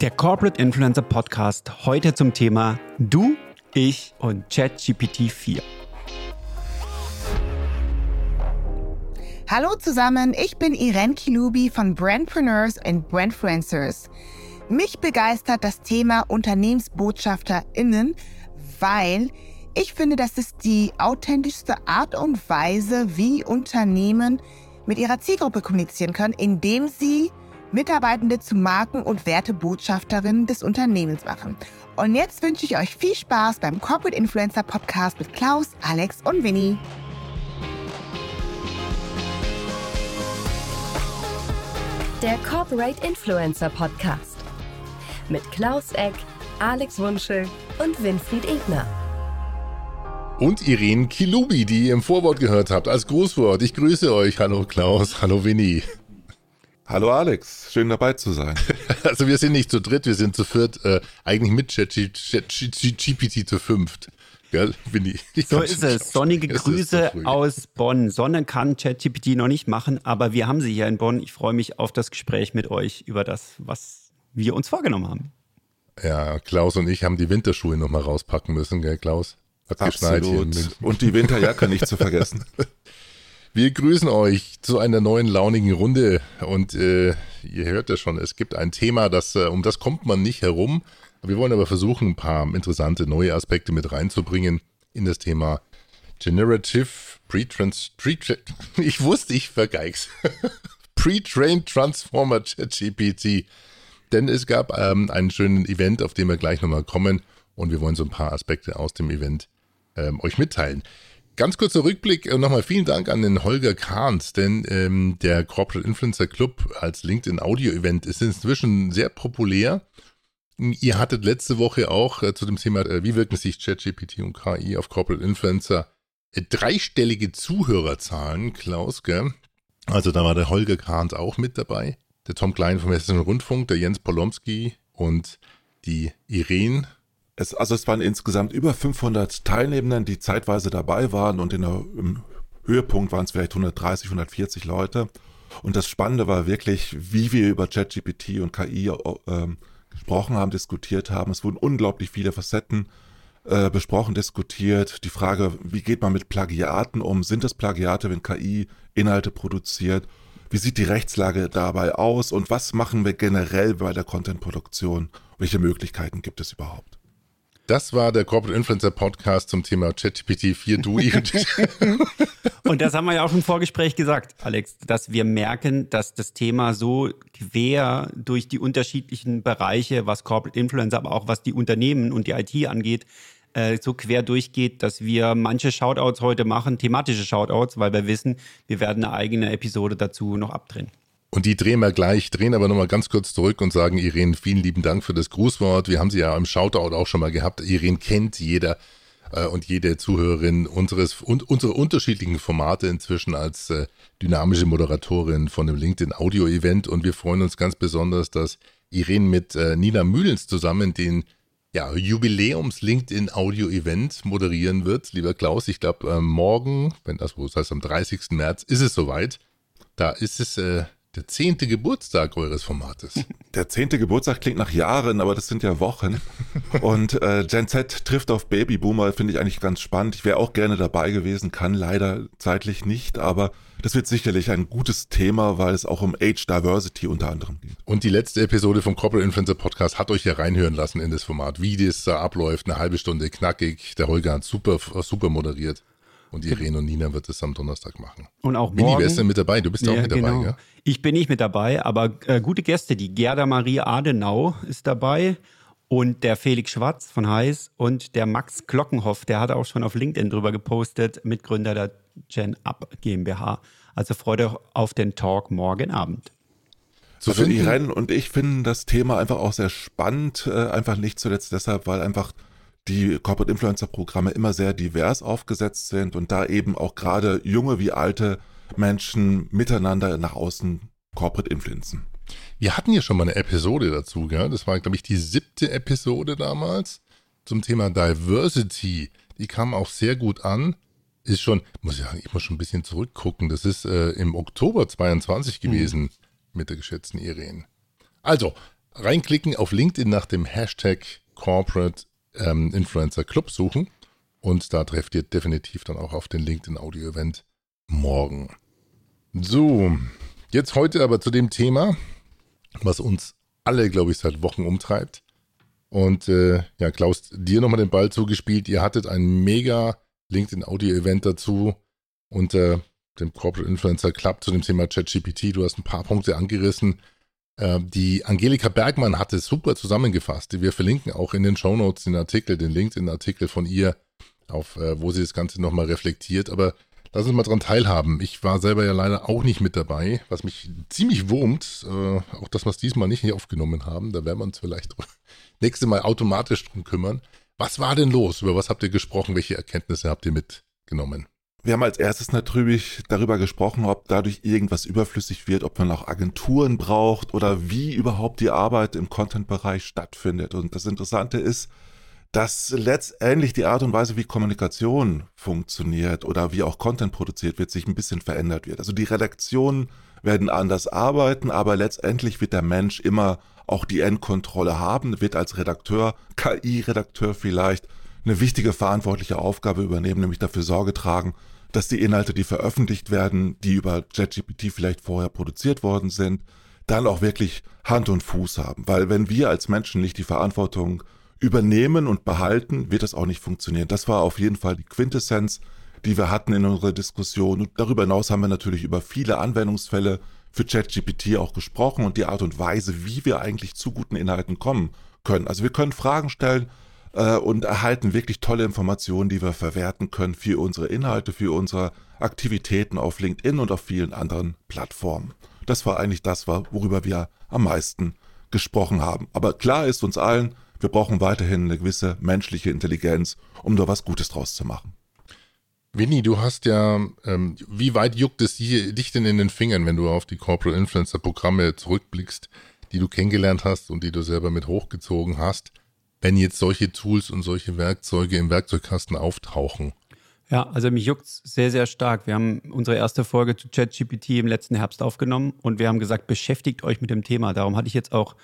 Der Corporate Influencer Podcast heute zum Thema Du, ich und ChatGPT 4. Hallo zusammen, ich bin Irene Kilubi von Brandpreneurs and Brandfluencers. Mich begeistert das Thema UnternehmensbotschafterInnen, weil ich finde, das ist die authentischste Art und Weise, wie Unternehmen mit ihrer Zielgruppe kommunizieren können, indem sie Mitarbeitende zu Marken- und Wertebotschafterinnen des Unternehmens machen. Und jetzt wünsche ich euch viel Spaß beim Corporate Influencer Podcast mit Klaus, Alex und Winnie. Der Corporate Influencer Podcast mit Klaus Eck, Alex Wunschel und Winfried Ebner. Und Irene Kilubi, die ihr im Vorwort gehört habt, als Grußwort. Ich grüße euch. Hallo Klaus, hallo Winnie. Hallo Alex, schön dabei zu sein. Also wir sind nicht zu dritt, wir sind zu viert, äh, eigentlich mit ChatGPT zu fünft. Gell, Winnie? Ich So ist es. Sonnige Grüße aus Bonn. Sonne kann ChatGPT noch nicht machen, aber wir haben sie hier in Bonn. Ich freue mich auf das Gespräch mit euch über das, was wir uns vorgenommen haben. Ja, Klaus und ich haben die Winterschuhe nochmal rauspacken müssen, gell, Klaus? Hat geschneit hier Absolut. München. Und die Winterjacke nicht zu vergessen. Wir grüßen euch zu einer neuen launigen Runde und äh, ihr hört ja schon, es gibt ein Thema, das, äh, um das kommt man nicht herum. Wir wollen aber versuchen, ein paar interessante neue Aspekte mit reinzubringen in das Thema Generative Pre-Trans... Pre ich wusste, ich vergeig's. Pre-Trained Transformer ChatGPT. Denn es gab ähm, einen schönen Event, auf den wir gleich nochmal kommen und wir wollen so ein paar Aspekte aus dem Event ähm, euch mitteilen. Ganz kurzer Rückblick, äh, nochmal vielen Dank an den Holger Kahns, denn ähm, der Corporate Influencer Club als LinkedIn Audio Event ist inzwischen sehr populär. Ihr hattet letzte Woche auch äh, zu dem Thema, äh, wie wirken sich ChatGPT und KI auf Corporate Influencer, äh, dreistellige Zuhörerzahlen, Klaus, gell? Also da war der Holger Kahns auch mit dabei, der Tom Klein vom Hessischen Rundfunk, der Jens Polomski und die Irene Es, also es waren insgesamt über 500 Teilnehmenden, die zeitweise dabei waren und in der, im Höhepunkt waren es vielleicht 130, 140 Leute. Und das Spannende war wirklich, wie wir über ChatGPT und KI ähm, gesprochen haben, diskutiert haben. Es wurden unglaublich viele Facetten äh, besprochen, diskutiert. Die Frage, wie geht man mit Plagiaten um? Sind es Plagiate, wenn KI Inhalte produziert? Wie sieht die Rechtslage dabei aus? Und was machen wir generell bei der Contentproduktion? Welche Möglichkeiten gibt es überhaupt? Das war der Corporate Influencer Podcast zum Thema ChatGPT 4 DUI. Und das haben wir ja auch im Vorgespräch gesagt, Alex, dass wir merken, dass das Thema so quer durch die unterschiedlichen Bereiche, was Corporate Influencer, aber auch was die Unternehmen und die IT angeht, äh, so quer durchgeht, dass wir manche Shoutouts heute machen, thematische Shoutouts, weil wir wissen, wir werden eine eigene Episode dazu noch abdrehen. Und die drehen wir gleich, drehen aber nochmal ganz kurz zurück und sagen, Irene, vielen lieben Dank für das Grußwort. Wir haben sie ja im Shoutout auch schon mal gehabt. Irene kennt jeder äh, und jede Zuhörerin unseres und unsere unterschiedlichen Formate inzwischen als äh, dynamische Moderatorin von dem LinkedIn Audio Event. Und wir freuen uns ganz besonders, dass Irene mit äh, Nina Mühlens zusammen den ja, Jubiläums LinkedIn Audio Event moderieren wird. Lieber Klaus, ich glaube, äh, morgen, wenn das wo das heißt am 30. März, ist es soweit. Da ist es äh, der zehnte Geburtstag eures Formates. Der zehnte Geburtstag klingt nach Jahren, aber das sind ja Wochen. Und äh, Gen Z trifft auf Babyboomer, finde ich eigentlich ganz spannend. Ich wäre auch gerne dabei gewesen, kann leider zeitlich nicht, aber das wird sicherlich ein gutes Thema, weil es auch um Age Diversity unter anderem geht. Und die letzte Episode vom Corporate Influencer Podcast hat euch ja reinhören lassen in das Format, wie das da abläuft. Eine halbe Stunde knackig. Der Holger hat super, super moderiert. Und Irene und Nina wird es am Donnerstag machen. Und auch morgen. wer ist denn mit dabei? Du bist ja, auch mit dabei, gell? Ich bin nicht mit dabei, aber äh, gute Gäste. Die Gerda Marie Adenau ist dabei und der Felix Schwarz von Heiß und der Max Glockenhoff, der hat auch schon auf LinkedIn drüber gepostet, Mitgründer der Gen Up GmbH. Also freut euch auf den Talk morgen Abend. Zu also finden, Irene und ich finden das Thema einfach auch sehr spannend, äh, einfach nicht zuletzt deshalb, weil einfach die Corporate Influencer Programme immer sehr divers aufgesetzt sind und da eben auch gerade junge wie alte Menschen miteinander nach außen Corporate influenzen. wir hatten ja schon mal eine Episode dazu, gell? Das war, glaube ich, die siebte Episode damals zum Thema Diversity. Die kam auch sehr gut an. Ist schon, muss ja, ich muss schon ein bisschen zurückgucken. Das ist äh, im Oktober 22 gewesen mit der geschätzten Irene. Also, reinklicken, auf LinkedIn nach dem Hashtag Corporate ähm, Influencer Club suchen und da trefft ihr definitiv dann auch auf den LinkedIn Audio Event morgen. So, jetzt heute aber zu dem Thema, was uns alle, glaube ich, seit Wochen umtreibt. Und äh, ja, Klaus, dir nochmal den Ball zugespielt. Ihr hattet ein mega LinkedIn Audio Event dazu unter dem Corporate Influencer Club zu dem Thema ChatGPT. Du hast ein paar Punkte angerissen. Äh, die Angelika Bergmann hat es super zusammengefasst. Wir verlinken auch in den Show Notes den Artikel, den LinkedIn-Artikel von ihr, auf äh, wo sie das Ganze nochmal reflektiert. Aber lass uns mal dran teilhaben. Ich war selber ja leider auch nicht mit dabei, was mich ziemlich wurmt. Äh, auch dass wir es diesmal nicht hier aufgenommen haben. Da werden wir uns vielleicht nächste Mal automatisch drum kümmern. Was war denn los? Über was habt ihr gesprochen? Welche Erkenntnisse habt ihr mitgenommen? Wir haben als erstes natürlich darüber gesprochen, ob dadurch irgendwas überflüssig wird, ob man auch Agenturen braucht oder wie überhaupt die Arbeit im Content-Bereich stattfindet. Und das Interessante ist, dass letztendlich die Art und Weise, wie Kommunikation funktioniert oder wie auch Content produziert wird, sich ein bisschen verändert wird. Also die Redaktionen werden anders arbeiten, aber letztendlich wird der Mensch immer auch die Endkontrolle haben, wird als Redakteur, KI-Redakteur vielleicht, eine wichtige verantwortliche Aufgabe übernehmen, nämlich dafür Sorge tragen, dass die Inhalte, die veröffentlicht werden, die über ChatGPT vielleicht vorher produziert worden sind, dann auch wirklich Hand und Fuß haben. Weil wenn wir als Menschen nicht die Verantwortung übernehmen und behalten, wird das auch nicht funktionieren. Das war auf jeden Fall die Quintessenz, die wir hatten in unserer Diskussion. Und darüber hinaus haben wir natürlich über viele Anwendungsfälle für ChatGPT auch gesprochen und die Art und Weise, wie wir eigentlich zu guten Inhalten kommen können. Also wir können Fragen stellen äh, und erhalten wirklich tolle Informationen, die wir verwerten können für unsere Inhalte, für unsere Aktivitäten auf LinkedIn und auf vielen anderen Plattformen. Das war eigentlich das, worüber wir am meisten gesprochen haben. Aber klar ist uns allen, wir brauchen weiterhin eine gewisse menschliche Intelligenz, um da was Gutes draus zu machen. Winnie, du hast ja, ähm, wie weit juckt es dich denn in den Fingern, wenn du auf die Corporate Influencer Programme zurückblickst, die du kennengelernt hast und die du selber mit hochgezogen hast, wenn jetzt solche Tools und solche Werkzeuge im Werkzeugkasten auftauchen? Ja, also mich juckt es sehr, sehr stark. Wir haben unsere erste Folge zu ChatGPT im letzten Herbst aufgenommen und wir haben gesagt, beschäftigt euch mit dem Thema. Darum hatte ich jetzt auch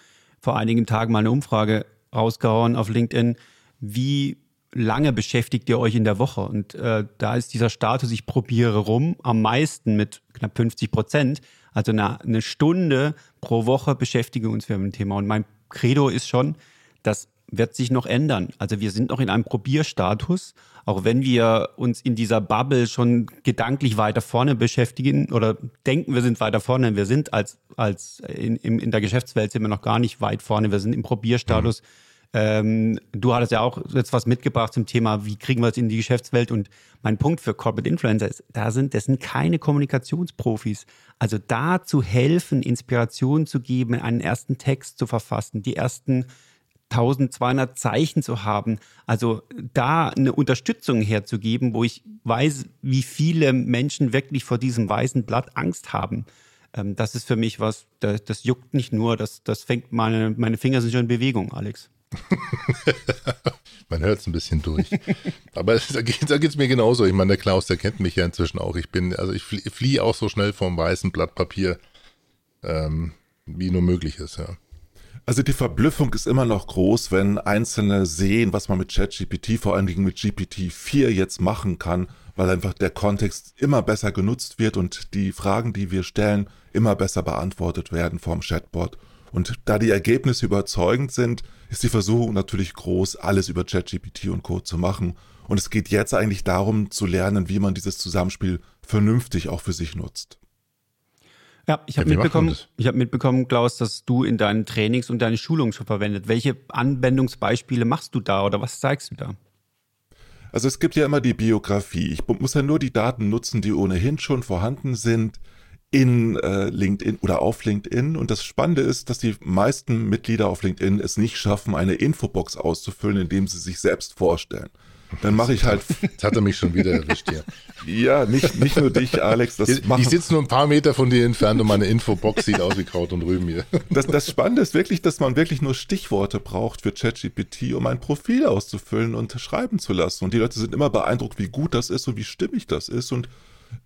vor einigen Tagen mal eine Umfrage rausgehauen auf LinkedIn. Wie lange beschäftigt ihr euch in der Woche? Und äh, da ist dieser Status, ich probiere rum, am meisten mit knapp 50 Prozent. Also eine, eine Stunde pro Woche beschäftigen wir uns mit dem Thema. Und mein Credo ist schon, das wird sich noch ändern. Also wir sind noch in einem Probierstatus, auch wenn wir uns in dieser Bubble schon gedanklich weiter vorne beschäftigen oder denken, wir sind weiter vorne. Wir sind als, als in, in der Geschäftswelt sind wir noch gar nicht weit vorne. Wir sind im Probierstatus. Mhm ähm, du hattest ja auch jetzt was mitgebracht zum Thema, wie kriegen wir es in die Geschäftswelt? Und mein Punkt für Corporate Influencer ist, da sind, das sind keine Kommunikationsprofis. Also da zu helfen, Inspiration zu geben, einen ersten Text zu verfassen, die ersten 1200 Zeichen zu haben. Also da eine Unterstützung herzugeben, wo ich weiß, wie viele Menschen wirklich vor diesem weißen Blatt Angst haben. Ähm, das ist für mich was, das, das juckt nicht nur, das, das fängt meine, meine Finger sind schon in Bewegung, Alex. Man hört es ein bisschen durch. Aber da geht es mir genauso. Ich meine, der Klaus, der kennt mich ja inzwischen auch. Ich bin, also ich fliehe auch so schnell vom weißen Blatt Papier, ähm, wie nur möglich ist, ja. Also die Verblüffung ist immer noch groß, wenn Einzelne sehen, was man mit ChatGPT, vor allen Dingen mit GPT-4 jetzt machen kann, weil einfach der Kontext immer besser genutzt wird und die Fragen, die wir stellen, immer besser beantwortet werden vom Chatbot. Und da die Ergebnisse überzeugend sind, ist die Versuchung natürlich groß, alles über ChatGPT und Co. zu machen. Und es geht jetzt eigentlich darum zu lernen, wie man dieses Zusammenspiel vernünftig auch für sich nutzt. Ja, ich habe ja, mitbekommen, ich habe mitbekommen, Klaus, dass du in deinen Trainings und deine Schulungen schon verwendet. Welche Anwendungsbeispiele machst du da oder was zeigst du da? Also es gibt ja immer die Biografie. Ich muss ja nur die Daten nutzen, die ohnehin schon vorhanden sind in äh, LinkedIn oder auf LinkedIn. Und das Spannende ist, dass die meisten Mitglieder auf LinkedIn es nicht schaffen, eine Infobox auszufüllen, indem sie sich selbst vorstellen. Dann mache ich halt. Jetzt hat er mich schon wieder erwischt hier. ja, nicht, nicht nur dich, Alex. Das ich ich sitze nur ein paar Meter von dir entfernt und meine Infobox sieht aus wie Kraut und Rüben hier. Das, das Spannende ist wirklich, dass man wirklich nur Stichworte braucht für ChatGPT, um ein Profil auszufüllen und schreiben zu lassen. Und die Leute sind immer beeindruckt, wie gut das ist und wie stimmig das ist. Und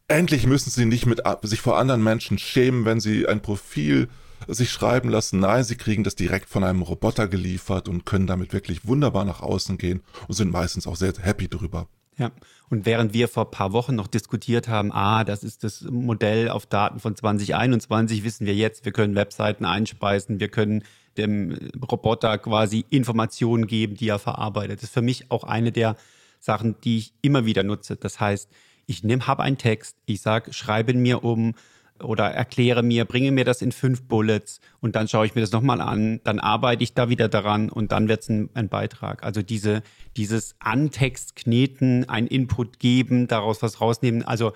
Endlich müssen sie nicht mit sich vor anderen Menschen schämen, wenn sie ein Profil sich schreiben lassen. Nein, sie kriegen das direkt von einem Roboter geliefert und können damit wirklich wunderbar nach außen gehen und sind meistens auch sehr happy drüber. Ja, und während wir vor ein paar Wochen noch diskutiert haben, ah, das ist das Modell auf Daten von 2021, wissen wir jetzt, wir können Webseiten einspeisen, wir können dem Roboter quasi Informationen geben, die er verarbeitet. Das ist für mich auch eine der Sachen, die ich immer wieder nutze. Das heißt, ich habe einen Text, ich sage, schreibe mir um oder erkläre mir, bringe mir das in fünf Bullets und dann schaue ich mir das nochmal an, dann arbeite ich da wieder daran und dann wird es ein, ein, Beitrag. Also diese, dieses Antext kneten, ein Input geben, daraus was rausnehmen. Also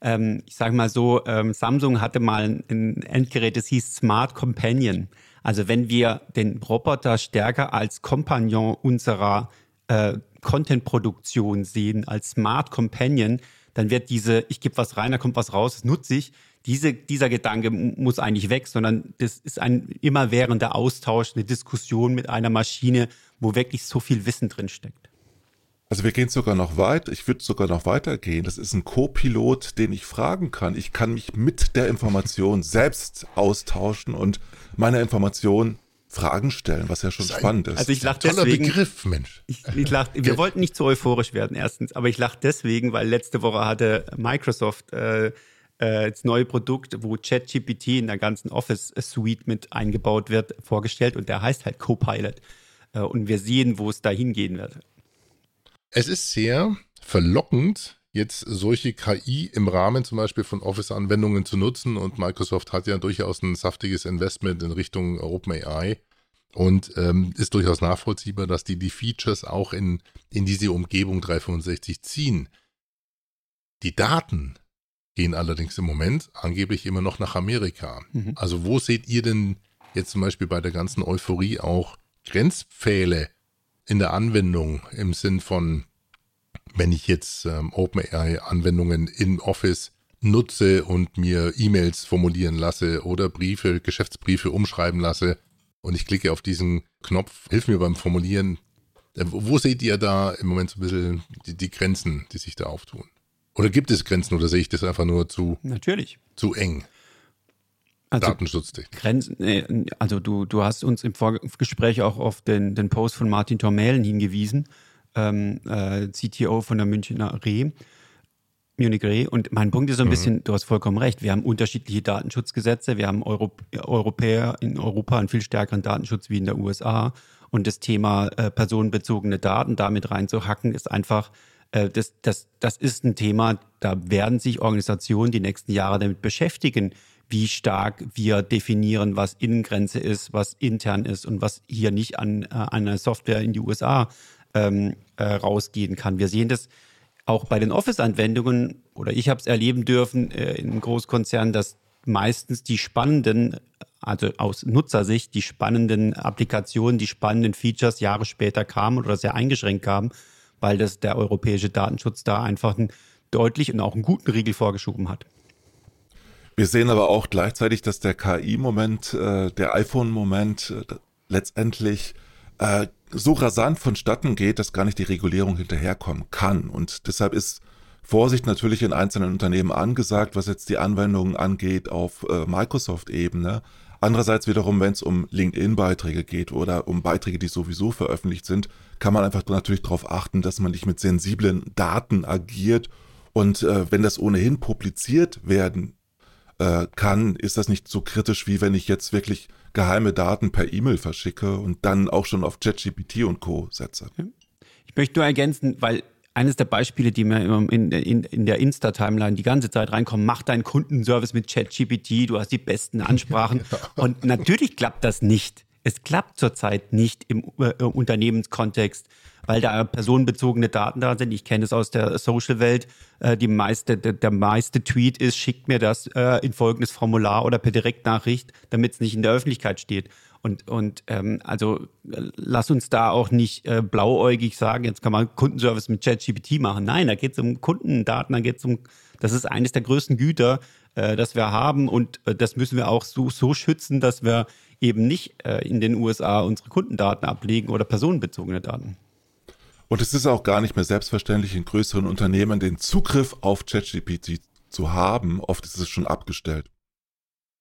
ähm, ich sage mal so, ähm, Samsung hatte mal ein, ein Endgerät, das hieß Smart Companion. Also wenn wir den Roboter stärker als Kompagnon unserer äh, Content-Produktion sehen, als Smart Companion, dann wird diese, ich gebe was rein, da kommt was raus, das nutze ich, diese, dieser Gedanke muss eigentlich weg, sondern das ist ein immerwährender Austausch, eine Diskussion mit einer Maschine, wo wirklich so viel Wissen drin steckt. Also wir gehen sogar noch weit, ich würde sogar noch weitergehen. Das ist ein Co-Pilot, den ich fragen kann. Ich kann mich mit der Information selbst austauschen und meiner Information Fragen stellen, was ja schon ist spannend ist. Also ich lache Toller deswegen. Begriff, Mensch. Ich, ich lach, wir wollten nicht zu euphorisch werden, erstens, aber ich lache deswegen, weil letzte Woche hatte Microsoft äh, äh, das neue Produkt, wo ChatGPT in der ganzen Office-Suite mit eingebaut wird, vorgestellt und der heißt halt Copilot. Äh, und wir sehen, wo es da hingehen wird. Es ist sehr verlockend, jetzt solche KI im Rahmen zum Beispiel von Office-Anwendungen zu nutzen und Microsoft hat ja durchaus ein saftiges Investment in Richtung OpenAI und ähm, ist durchaus nachvollziehbar, dass die die Features auch in, in diese Umgebung 365 ziehen. Die Daten, gehen allerdings im Moment angeblich immer noch nach Amerika. Mhm. Also wo seht ihr denn jetzt zum Beispiel bei der ganzen Euphorie auch Grenzpfähle in der Anwendung im Sinn von, wenn ich jetzt ähm, OpenAI-Anwendungen in Office nutze und mir E-Mails formulieren lasse oder Briefe, Geschäftsbriefe umschreiben lasse und ich klicke auf diesen Knopf, hilf mir beim Formulieren. Äh, wo seht ihr da im Moment so ein bisschen die, die Grenzen, die sich da auftun? Oder gibt es Grenzen oder sehe ich das einfach nur zu, Natürlich. zu eng? Also Datenschutztechnik. Grenzen, also du, du hast uns im Vorgespräch auch auf den, den Post von Martin Tormälen hingewiesen, ähm, äh, CTO von der Münchner Re, Munich Re. Und mein Punkt ist so ein mhm. bisschen, du hast vollkommen recht, wir haben unterschiedliche Datenschutzgesetze, wir haben Europ Europäer in Europa einen viel stärkeren Datenschutz wie in der USA. Und das Thema äh, personenbezogene Daten damit reinzuhacken, ist einfach äh, das, das, das ist ein Thema, da werden sich Organisationen die nächsten Jahre damit beschäftigen, wie stark wir definieren, was Innengrenze ist, was intern ist und was hier nicht an, äh, einer Software in die USA ähm, äh, rausgehen kann. Wir sehen das auch bei den Office-Anwendungen, oder ich habe es erleben dürfen äh, in Großkonzernen, dass meistens die spannenden, also aus Nutzersicht, die spannenden Applikationen, die spannenden Features Jahre später kamen oder sehr eingeschränkt kamen weil das der europäische Datenschutz da einfach einen deutlich und auch einen guten Riegel vorgeschoben hat. Wir sehen aber auch gleichzeitig, dass der KI-Moment, äh, der iPhone-Moment äh, letztendlich äh, so rasant vonstatten geht, dass gar nicht die Regulierung hinterherkommen kann. Und deshalb ist Vorsicht natürlich in einzelnen Unternehmen angesagt, was jetzt die Anwendungen angeht auf äh, Microsoft-Ebene. Andererseits wiederum, wenn es um LinkedIn-Beiträge geht oder um Beiträge, die sowieso veröffentlicht sind, kann man einfach natürlich darauf achten, dass man nicht mit sensiblen Daten agiert. Und äh, wenn das ohnehin publiziert werden äh, kann, ist das nicht so kritisch, wie wenn ich jetzt wirklich geheime Daten per E-Mail verschicke und dann auch schon auf ChatGPT und Co. setze. Ich möchte nur ergänzen, weil eines der Beispiele, die mir in, in, in der Insta-Timeline die ganze Zeit reinkommen, mach deinen Kundenservice mit ChatGPT, du hast die besten Ansprachen. Ja. Und natürlich klappt das nicht. Es klappt zurzeit nicht im äh, Unternehmenskontext, weil da personenbezogene Daten da sind. Ich kenne es aus der Social-Welt. Äh, die meiste, der, der, meiste Tweet ist, schickt mir das äh, in folgendes Formular oder per Direktnachricht, damit es nicht in der Öffentlichkeit steht. Und, und ähm, also lass uns da auch nicht äh, blauäugig sagen, jetzt kann man Kundenservice mit ChatGPT machen. Nein, da geht es um Kundendaten, da geht es um, das ist eines der größten Güter, äh, das wir haben und äh, das müssen wir auch so, so schützen, dass wir eben nicht äh, in den USA unsere Kundendaten ablegen oder personenbezogene Daten. Und es ist auch gar nicht mehr selbstverständlich in größeren Unternehmen den Zugriff auf ChatGPT zu haben. Oft ist es schon abgestellt.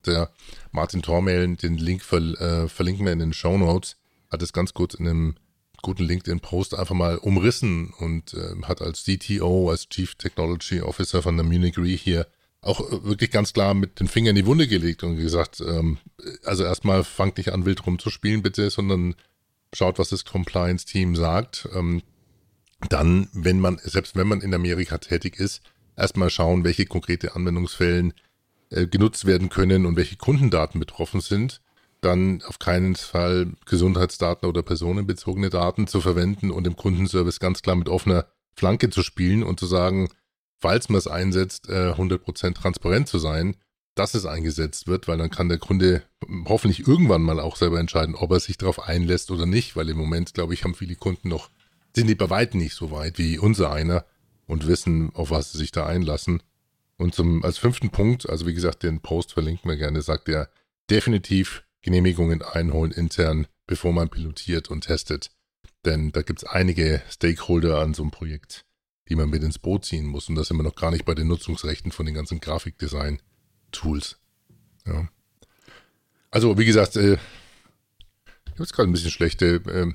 Der Martin Tormel, den Link ver, äh, verlinken wir in den Show Notes, hat es ganz kurz in einem guten LinkedIn-Post einfach mal umrissen und äh, hat als CTO, als Chief Technology Officer von der Munich Re hier auch äh, wirklich ganz klar mit den Fingern in die Wunde gelegt und gesagt, ähm, also erstmal fangt nicht an, wild rumzuspielen, bitte, sondern schaut, was das Compliance-Team sagt. Ähm, dann, wenn man, selbst wenn man in Amerika tätig ist, erstmal schauen, welche konkrete Anwendungsfällen äh, genutzt werden können und welche Kundendaten betroffen sind. Dann auf keinen Fall Gesundheitsdaten oder personenbezogene Daten zu verwenden und im Kundenservice ganz klar mit offener Flanke zu spielen und zu sagen, falls man es einsetzt, 100% äh, transparent zu sein, dass es eingesetzt wird, weil dann kann der Kunde hoffentlich irgendwann mal auch selber entscheiden, ob er sich darauf einlässt oder nicht, weil im Moment, glaube ich, haben viele Kunden noch, sind die bei weitem nicht so weit wie unser einer und wissen, auf was sie sich da einlassen. Und zum, als fünften Punkt, also wie gesagt, den Post verlinken wir gerne, sagt er, definitiv Genehmigungen einholen intern, bevor man pilotiert und testet. Denn da gibt es einige Stakeholder an so einem Projekt die man mit ins Boot ziehen muss. Und da sind wir noch gar nicht bei den Nutzungsrechten von den ganzen Grafikdesign-Tools. Ja. Also, wie gesagt, äh, ich habe jetzt gerade ein bisschen schlechte, äh,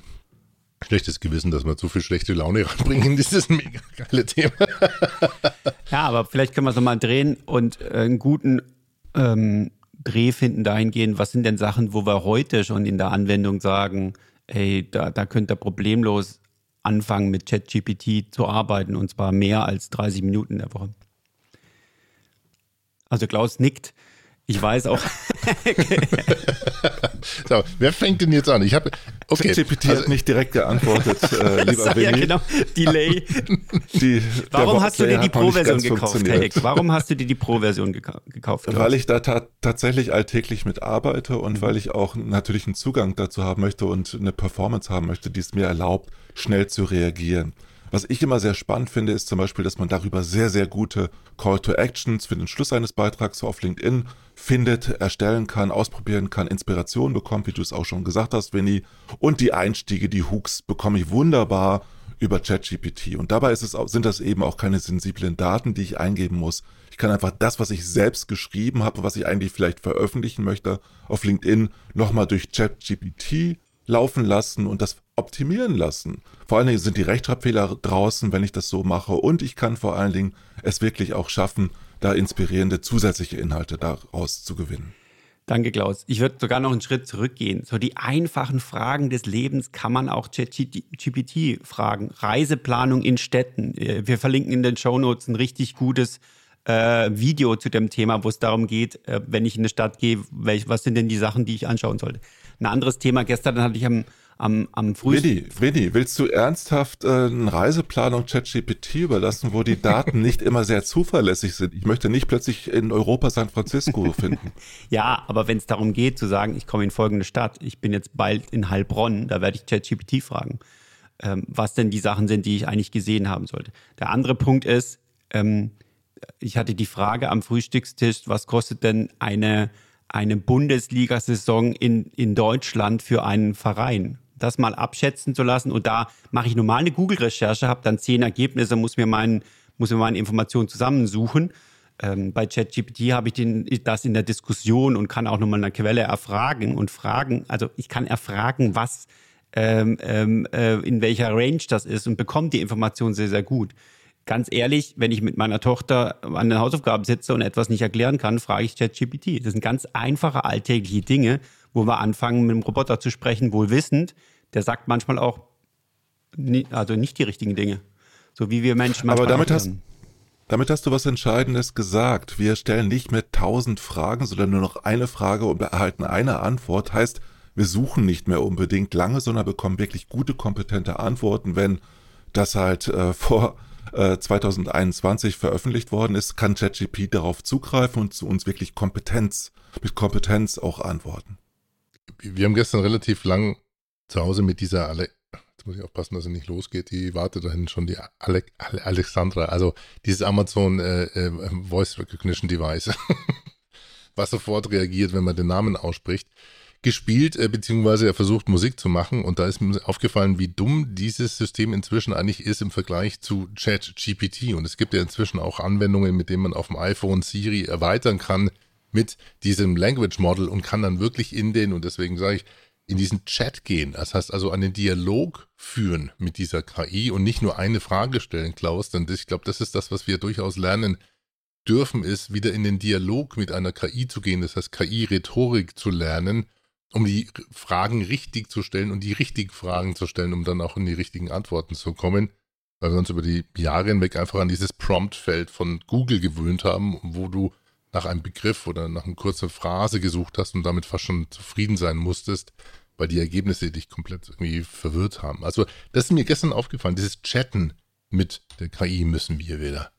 schlechtes Gewissen, dass wir zu viel schlechte Laune ranbringen in dieses mega geile Thema. ja, aber vielleicht können wir es nochmal drehen und äh, einen guten ähm, Dreh finden dahingehend, was sind denn Sachen, wo wir heute schon in der Anwendung sagen, hey, da, da könnt ihr problemlos anfangen, mit ChatGPT zu arbeiten und zwar mehr als 30 Minuten in der Woche. Also Klaus nickt. Ich weiß auch. so, wer fängt denn jetzt an? Ich habe okay, ChatGPT also, hat nicht direkt geantwortet, äh, lieber Benny. Ja, genau. Delay. Die, Warum hast du dir die Pro-Version gekauft, Herr Warum hast du dir die Pro-Version gekauft? Klaus? Weil ich da ta tatsächlich alltäglich mit arbeite und mhm. weil ich auch natürlich einen Zugang dazu haben möchte und eine Performance haben möchte, die es mir erlaubt, schnell zu reagieren. Was ich immer sehr spannend finde, ist zum Beispiel, dass man darüber sehr, sehr gute Call to Actions für den Schluss eines Beitrags auf LinkedIn findet, erstellen kann, ausprobieren kann, Inspiration bekommt, wie du es auch schon gesagt hast, Winnie. Und die Einstiege, die Hooks bekomme ich wunderbar über ChatGPT. Und dabei es, sind das eben auch keine sensiblen Daten, die ich eingeben muss. Ich kann einfach das, was ich selbst geschrieben habe, was ich eigentlich vielleicht veröffentlichen möchte, auf LinkedIn nochmal durch ChatGPT laufen lassen und das optimieren lassen. Vor allen Dingen sind die Rechtschreibfehler draußen, wenn ich das so mache. Und ich kann vor allen Dingen es wirklich auch schaffen, da inspirierende zusätzliche Inhalte daraus zu gewinnen. Danke, Klaus. Ich würde sogar noch einen Schritt zurückgehen. So die einfachen Fragen des Lebens kann man auch ChatGPT fragen. Reiseplanung in Städten. Äh, wir verlinken in den Show Notes ein richtig gutes äh, Video zu dem Thema, wo es darum geht, äh, wenn ich in eine Stadt gehe, welch, was sind denn die Sachen, die ich anschauen sollte. Ein anderes Thema, gestern hatte ich am, am, am. Willi, Willi, willst du ernsthaft äh, eine Reiseplanung ChatGPT überlassen, wo die Daten nicht immer sehr zuverlässig sind? Ich möchte nicht plötzlich in Europa San Francisco finden. ja, aber wenn es darum geht, zu sagen, ich komme in folgende Stadt, ich bin jetzt bald in Heilbronn, da werde ich ChatGPT fragen, ähm, was denn die Sachen sind, die ich eigentlich gesehen haben sollte. Der andere Punkt ist, ähm, ich hatte die Frage am Frühstückstisch, was kostet denn eine eine Bundesliga-Saison in, in Deutschland für einen Verein. Das mal abschätzen zu lassen. Und da mache ich normal eine Google-Recherche, habe dann zehn Ergebnisse, muss mir, mein, muss mir meine Informationen zusammensuchen. Ähm, bei ChatGPT habe ich den, das in der Diskussion und kann auch nochmal eine Quelle erfragen und fragen. Also ich kann erfragen, was ähm, ähm, äh, in welcher Range das ist und bekomme die Information sehr, sehr gut ganz ehrlich, wenn ich mit meiner Tochter an den Hausaufgaben sitze und etwas nicht erklären kann, frage ich ChatGPT. Das sind ganz einfache alltägliche Dinge, wo wir anfangen, mit dem Roboter zu sprechen, wohl wissend. Der sagt manchmal auch, also nicht die richtigen Dinge. So wie wir Menschen manchmal. Aber damit hast, damit hast du was Entscheidendes gesagt. Wir stellen nicht mehr tausend Fragen, sondern nur noch eine Frage und erhalten eine Antwort. Heißt, wir suchen nicht mehr unbedingt lange, sondern bekommen wirklich gute, kompetente Antworten, wenn das halt äh, vor 2021 äh, veröffentlicht worden ist, kann ChatGPT darauf zugreifen und zu uns wirklich Kompetenz, mit Kompetenz auch antworten. Wir haben gestern relativ lang zu Hause mit dieser Ale Jetzt muss ich aufpassen, dass er nicht losgeht. Die wartet dahin schon, die Ale Ale Alexandra, also dieses Amazon äh, äh, Voice Recognition Device, was sofort reagiert, wenn man den Namen ausspricht gespielt, äh, beziehungsweise er versucht Musik zu machen. Und da ist mir aufgefallen, wie dumm dieses System inzwischen eigentlich ist im Vergleich zu Chat GPT und es gibt ja inzwischen auch Anwendungen, mit denen man auf dem iPhone Siri erweitern kann, mit diesem Language Model und kann dann wirklich in den, und deswegen sage ich, in diesen Chat gehen. Das heißt also einen Dialog führen mit dieser KI und nicht nur eine Frage stellen, Klaus, denn ich glaube, das ist das, was wir durchaus lernen dürfen, ist wieder in den Dialog mit einer KI zu gehen, das heißt KI-Rhetorik zu lernen, um die Fragen richtig zu stellen und die richtigen Fragen zu stellen, um dann auch in die richtigen Antworten zu kommen, weil wir uns über die Jahre hinweg einfach an dieses Prompt-Feld von Google gewöhnt haben, wo du nach einem Begriff oder nach einer kurzen Phrase gesucht hast und damit fast schon zufrieden sein musstest, weil die Ergebnisse dich komplett irgendwie verwirrt haben. Also das ist mir gestern aufgefallen, dieses Chatten mit der KI müssen wir wieder.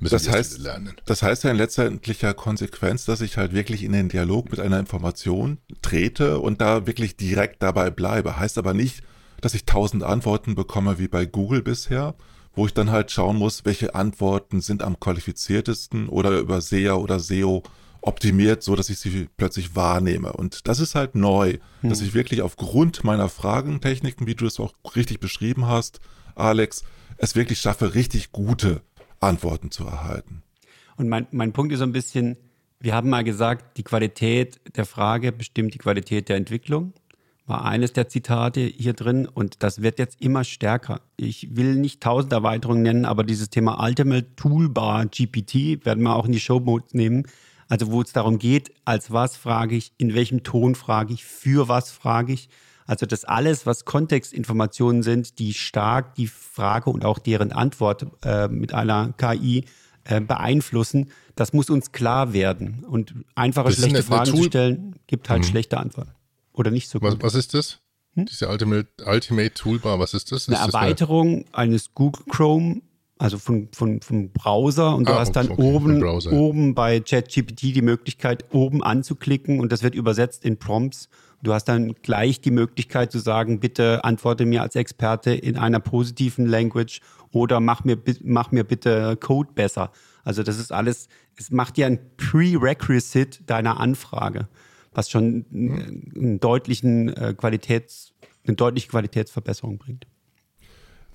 Müssen das heißt, lernen. das heißt ja in letztendlicher Konsequenz, dass ich halt wirklich in den Dialog mit einer Information trete und da wirklich direkt dabei bleibe. Heißt aber nicht, dass ich tausend Antworten bekomme wie bei Google bisher, wo ich dann halt schauen muss, welche Antworten sind am qualifiziertesten oder über SEA oder SEO optimiert, so dass ich sie plötzlich wahrnehme. Und das ist halt neu, hm. dass ich wirklich aufgrund meiner Fragentechniken, wie du es auch richtig beschrieben hast, Alex, es wirklich schaffe, richtig gute Antworten zu erhalten. Und mein, mein Punkt ist so ein bisschen, wir haben mal gesagt, die Qualität der Frage bestimmt die Qualität der Entwicklung war eines der Zitate hier drin und das wird jetzt immer stärker. Ich will nicht tausend Erweiterungen nennen, aber dieses Thema Ultimate Toolbar GPT werden wir auch in die Show Notes nehmen. Also wo es darum geht, als was frage ich, in welchem Ton frage ich, für was frage ich. Also das alles, was Kontextinformationen sind, die stark die Frage und auch deren Antwort äh, mit einer KI äh, beeinflussen, das muss uns klar werden. Und einfache, das schlechte Fragen zu stellen, gibt halt mhm. schlechte Antworten. Oder nicht so gut. Was, was ist das? Hm? Diese Ultimate, Ultimate Toolbar, was ist das? Eine ist Erweiterung das eine... eines Google Chrome, also von, von, vom Browser und du ah, hast dann okay, oben, oben bei ChatGPT die Möglichkeit, oben anzuklicken und das wird übersetzt in Prompts. Du hast dann gleich die Möglichkeit zu sagen, bitte antworte mir als Experte in einer positiven Language oder mach mir, mach mir bitte Code besser. Also das ist alles, es macht dir ein Prerequisite deiner Anfrage was schon einen deutlichen äh, Qualitäts, eine deutliche Qualitätsverbesserung bringt.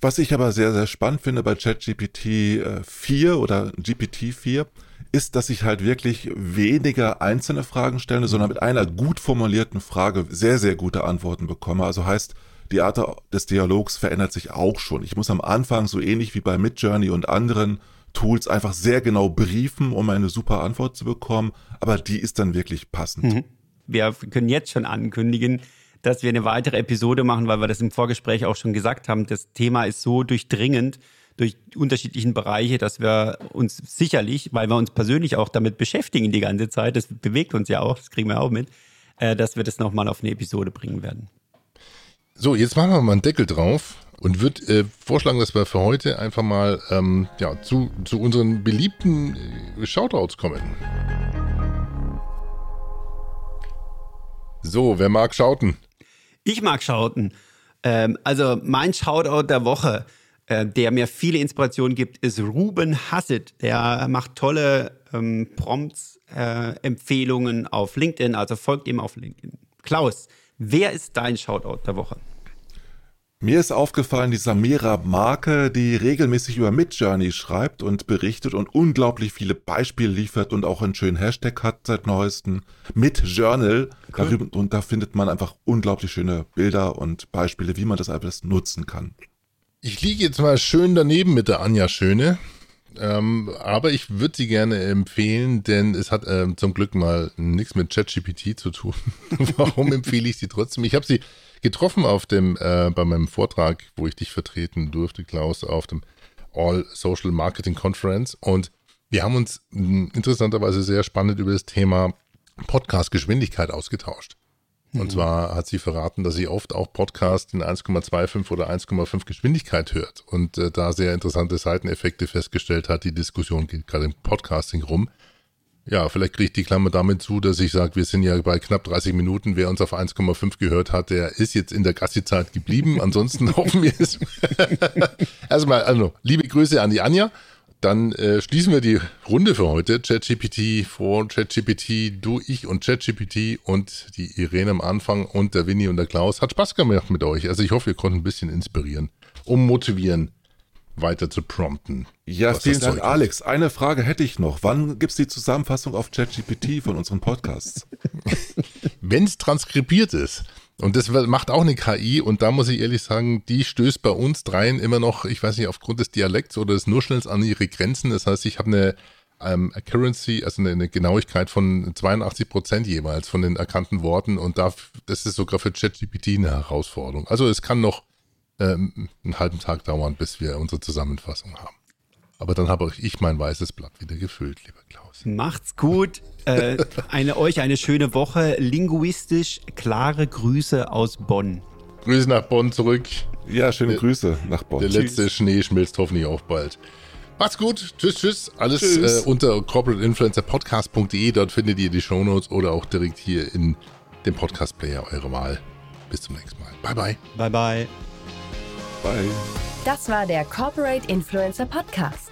Was ich aber sehr, sehr spannend finde bei ChatGPT 4 äh, oder GPT 4, ist, dass ich halt wirklich weniger einzelne Fragen stelle, sondern mit einer gut formulierten Frage sehr, sehr gute Antworten bekomme. Also heißt, die Art des Dialogs verändert sich auch schon. Ich muss am Anfang so ähnlich wie bei Midjourney und anderen Tools einfach sehr genau briefen, um eine super Antwort zu bekommen, aber die ist dann wirklich passend. Mhm wir können jetzt schon ankündigen, dass wir eine weitere Episode machen, weil wir das im Vorgespräch auch schon gesagt haben. Das Thema ist so durchdringend durch die unterschiedlichen Bereiche, dass wir uns sicherlich, weil wir uns persönlich auch damit beschäftigen die ganze Zeit, das bewegt uns ja auch, das kriegen wir auch mit, äh, dass wir das nochmal auf eine Episode bringen werden. So, jetzt machen wir mal einen Deckel drauf und würde äh, vorschlagen, dass wir für heute einfach mal ähm, ja, zu, zu unseren beliebten äh, Shoutouts kommen. So, wer mag schauten? Ich mag schauten. Ähm, also mein Shoutout der Woche, äh, der mir viele Inspirationen gibt, ist Ruben Hassett. Der macht tolle ähm, Prompts, äh, Empfehlungen auf LinkedIn, also folgt ihm auf LinkedIn. Klaus, wer ist dein Shoutout der Woche? Mir ist aufgefallen, die Samira Marke, die regelmäßig über Midjourney schreibt und berichtet und unglaublich viele Beispiele liefert und auch einen schönen Hashtag hat seit neuestem. Midjournal. Cool. Und da findet man einfach unglaublich schöne Bilder und Beispiele, wie man das alles nutzen kann. Ich liege jetzt mal schön daneben mit der Anja Schöne. Ähm, aber ich würde sie gerne empfehlen, denn es hat ähm, zum Glück mal nichts mit ChatGPT zu tun. Warum empfehle ich sie trotzdem? Ich habe sie getroffen auf dem, äh, bei meinem Vortrag, wo ich dich vertreten durfte, Klaus, auf dem All Social Marketing Conference. Und wir haben uns mh, interessanterweise sehr spannend über das Thema Podcast-Geschwindigkeit ausgetauscht. Und mhm. zwar hat sie verraten, dass sie oft auch Podcast in 1,25 oder 1,5 Geschwindigkeit hört und äh, da sehr interessante Seiteneffekte festgestellt hat. Die Diskussion geht gerade im Podcasting rum. Ja, vielleicht kriege ich die Klammer damit zu, dass ich sage, wir sind ja bei knapp 30 Minuten. Wer uns auf 1,5 gehört hat, der ist jetzt in der Gassi-Zeit geblieben. Ansonsten hoffen wir es. Erstmal, also, liebe Grüße an die Anja. Dann äh, schließen wir die Runde für heute. ChatGPT vor ChatGPT, du, ich und ChatGPT und die Irene am Anfang und der Winnie und der Klaus. Hat Spaß gemacht mit euch. Also ich hoffe, ihr konntet ein bisschen inspirieren, um motivieren. weiter zu prompten. Ja, vielen Dank, Alex. Eine Frage hätte ich noch. Wann gibt es die Zusammenfassung auf ChatGPT von unseren Podcasts? Wenn es transkribiert ist. Und das macht auch eine KI und da muss ich ehrlich sagen, die stößt bei uns dreien immer noch, ich weiß nicht, aufgrund des Dialekts oder des Nuschelns an ihre Grenzen. Das heißt, ich habe eine ähm, Accuracy, also eine, eine, Genauigkeit von 82 Prozent jeweils von den erkannten Worten und da, das ist sogar für ChatGPT eine Herausforderung. Also es kann noch ähm, einen halben Tag dauern, bis wir unsere Zusammenfassung haben. Aber dann habe auch ich mein weißes Blatt wieder gefüllt, lieber Klaus. Macht's gut. Äh, eine, euch eine schöne Woche. Linguistisch klare Grüße aus Bonn. Grüße nach Bonn zurück. Ja, schöne der, Grüße nach Bonn. Der tschüss. letzte Schnee schmilzt hoffentlich auch bald. Macht's gut. Tschüss, tschüss. Alles tschüss. Äh, unter corporateinfluencerpodcast.de. Dort findet ihr die Shownotes oder auch direkt hier in dem Podcast-Player eure Wahl. Bis zum nächsten Mal. Bye, bye. Bye, bye. Bye. Das war der Corporate Influencer Podcast